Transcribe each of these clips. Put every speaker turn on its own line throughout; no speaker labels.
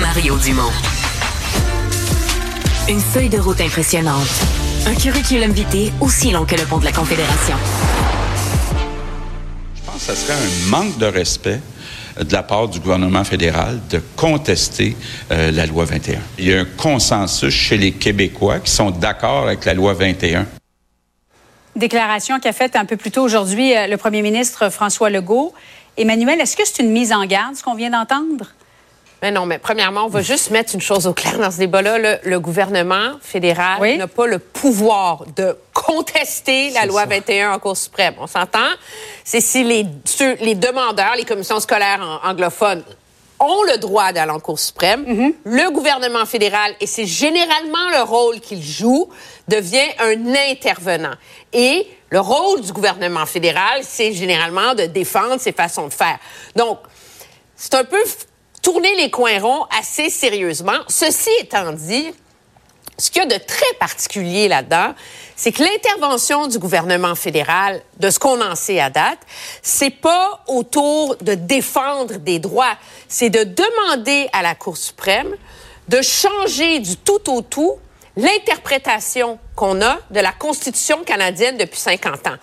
Mario Dumont. Une feuille de route impressionnante. Un curriculum vitae aussi long que le pont de la Confédération.
Je pense que ce serait un manque de respect de la part du gouvernement fédéral de contester euh, la loi 21. Il y a un consensus chez les Québécois qui sont d'accord avec la loi 21.
Déclaration qu'a faite un peu plus tôt aujourd'hui euh, le premier ministre François Legault. Emmanuel, est-ce que c'est une mise en garde, ce qu'on vient d'entendre?
Mais non, mais premièrement, on va juste mettre une chose au clair dans ce débat-là. Le, gouvernement fédéral n'a pas le pouvoir de contester la loi 21 en Cour suprême. On s'entend? C'est si les, les demandeurs, les commissions scolaires anglophones ont le droit d'aller en Cour suprême. Mm-hmm. Le gouvernement fédéral, et c'est généralement le rôle qu'il joue, devient un intervenant. Et le rôle du gouvernement fédéral, c'est généralement de défendre ses façons de faire. Donc, c'est un peu tourner les coins ronds assez sérieusement. Ceci étant dit, ce qu'il y a de très particulier là-dedans, c'est que l'intervention du gouvernement fédéral, de ce qu'on en sait à date, c'est pas autour de défendre des droits, c'est de demander à la Cour suprême de changer du tout au tout l'interprétation qu'on a de la Constitution canadienne depuis 50 ans.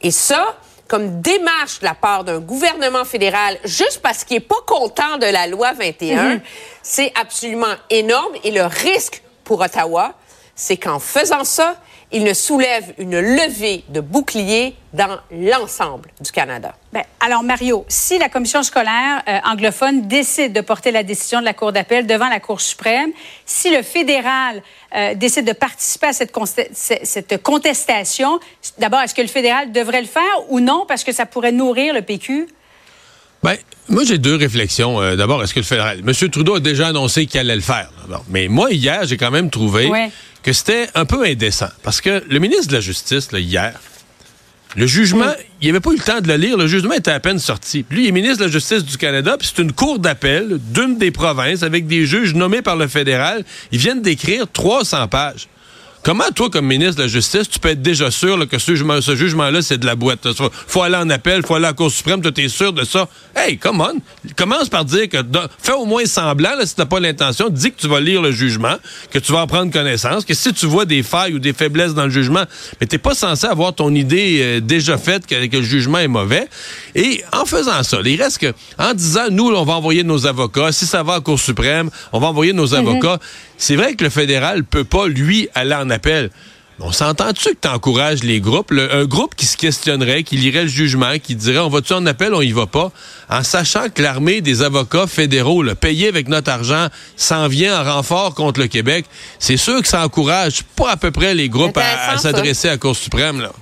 Et ça, comme démarche de la part d'un gouvernement fédéral juste parce qu'il n'est pas content de la loi 21, mhm. c'est absolument énorme. Et le risque pour Ottawa, c'est qu'en faisant ça, il ne soulève une levée de boucliers dans l'ensemble du Canada.
Bien, alors, Mario, si la commission scolaire euh, anglophone décide de porter la décision de la Cour d'appel devant la Cour suprême, si le fédéral euh, décide de participer à cette, cette contestation, d'abord, est-ce que le fédéral devrait le faire ou non? Parce que ça pourrait nourrir le PQ?
Ben, moi, j'ai deux réflexions. Euh, d'abord, est-ce que le fédéral... M. Trudeau a déjà annoncé qu'il allait le faire. Mais moi, hier, j'ai quand même trouvé que c'était un peu indécent. Parce que le ministre de la Justice, là, hier, le jugement, il n'avait pas eu le temps de le lire. Le jugement était à peine sorti. Lui, il est ministre de la Justice du Canada, puis c'est une cour d'appel d'une des provinces avec des juges nommés par le fédéral. Ils viennent d'écrire 300 pages. Comment, toi, comme ministre de la Justice, tu peux être déjà sûr que ce, jugement-là, c'est de la boîte? faut aller en appel, faut aller à la Cour suprême, tu es sûr de ça? Hey, come on! Commence par dire que fais au moins semblant, là, si tu n'as pas l'intention, dis que tu vas lire le jugement, que tu vas en prendre connaissance, que si tu vois des failles ou des faiblesses dans le jugement, mais tu pas censé avoir ton idée euh, déjà faite que, le jugement est mauvais. Et en faisant ça, il reste que, en disant, nous, on va envoyer nos avocats, si ça va à la Cour suprême, on va envoyer nos mhm. avocats. C'est vrai que le fédéral peut pas, lui, aller en appel. On s'entend-tu que tu encourages les groupes? un groupe qui se questionnerait, qui lirait le jugement, qui dirait on va-tu en appel, on y va pas, en sachant que l'armée des avocats fédéraux, le payé avec notre argent, s'en vient en renfort contre le Québec, c'est sûr que ça encourage pas à peu près les groupes à, s'adresser à la Cour suprême. Là.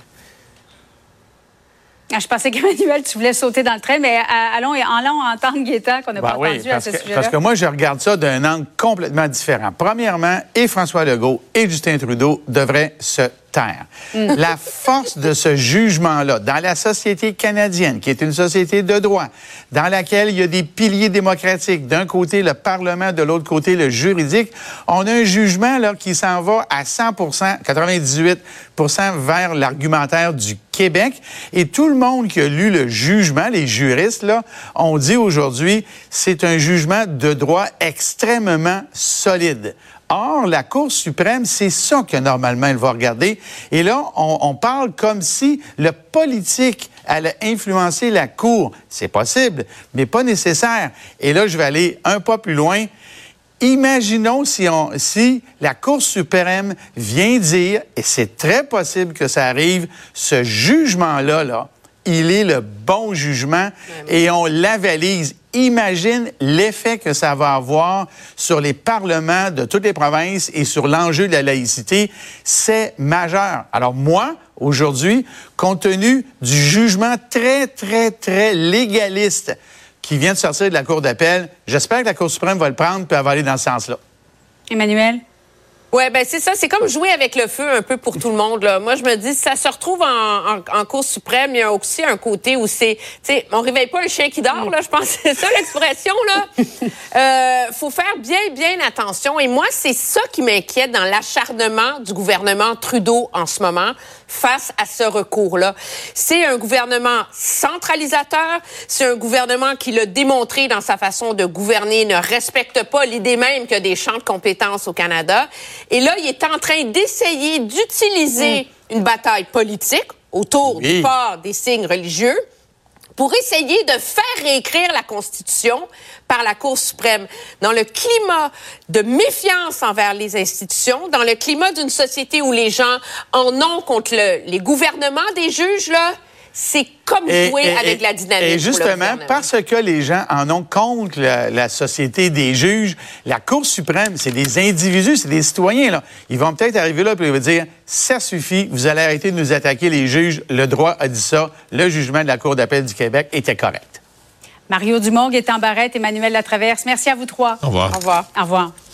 Ah, je pensais qu'Emmanuel, tu voulais sauter dans le train, mais euh, allons, allons entendre Gaétan qu'on n'a ben pas entendu à ce sujet-là.
Parce que moi, je regarde ça d'un angle complètement différent. Premièrement, et François Legault et Justin Trudeau devraient se La force de ce jugement-là, dans la société canadienne, qui est une société de droit, dans laquelle il y a des piliers démocratiques, d'un côté le Parlement, de l'autre côté le juridique, on a un jugement là, qui s'en va à 100% 98% vers l'argumentaire du Québec. Et tout le monde qui a lu le jugement, les juristes, là, ont dit aujourd'hui, c'est un jugement de droit extrêmement solide. Or, la Cour suprême, c'est ça que normalement elle va regarder. Et là, on, parle comme si le politique allait influencer la Cour. C'est possible, mais pas nécessaire. Et là, je vais aller un pas plus loin. Imaginons si, la Cour suprême vient dire, et c'est très possible que ça arrive, ce jugement-là, là, il est le bon jugement et on l'avalise. Imagine l'effet que ça va avoir sur les parlements de toutes les provinces et sur l'enjeu de la laïcité. C'est majeur. Alors moi, aujourd'hui, compte tenu du jugement très, très, très légaliste qui vient de sortir de la Cour d'appel, j'espère que la Cour suprême va le prendre et va aller dans ce sens-là.
Emmanuel?
Ouais, ben c'est ça. C'est comme jouer avec le feu un peu pour tout le monde. Là. Moi, je me dis, ça se retrouve en, en, Cour suprême. Il y a aussi un côté où c'est, tu sais, on réveille pas un chien qui dort. Là, je pense que c'est ça l'expression. Là, euh, faut faire bien, bien attention. Et moi, c'est ça qui m'inquiète dans l'acharnement du gouvernement Trudeau en ce moment face à ce recours-là. C'est un gouvernement centralisateur. C'est un gouvernement qui l'a démontré dans sa façon de gouverner, ne respecte pas l'idée même qu'il y a des champs de compétences au Canada. Et là, il est en train d'essayer d'utiliser mm. une bataille politique autour du port des signes religieux pour essayer de faire réécrire la Constitution par la Cour suprême. Dans le climat de méfiance envers les institutions, dans le climat d'une société où les gens en ont contre les gouvernements des juges, là, c'est comme jouer avec la dynamique.
Et justement, parce que les gens en ont contre la, société des juges, la Cour suprême, c'est des individus, c'est des citoyens. Là. Ils vont peut-être arriver là et ils vont dire ça suffit, vous allez arrêter de nous attaquer, les juges. Le droit a dit ça. Le jugement de la Cour d'appel du Québec était correct.
Mario Dumont, en Barrette, Emmanuel Latraverse. Merci à vous trois.
Au revoir.
Au revoir. Au revoir.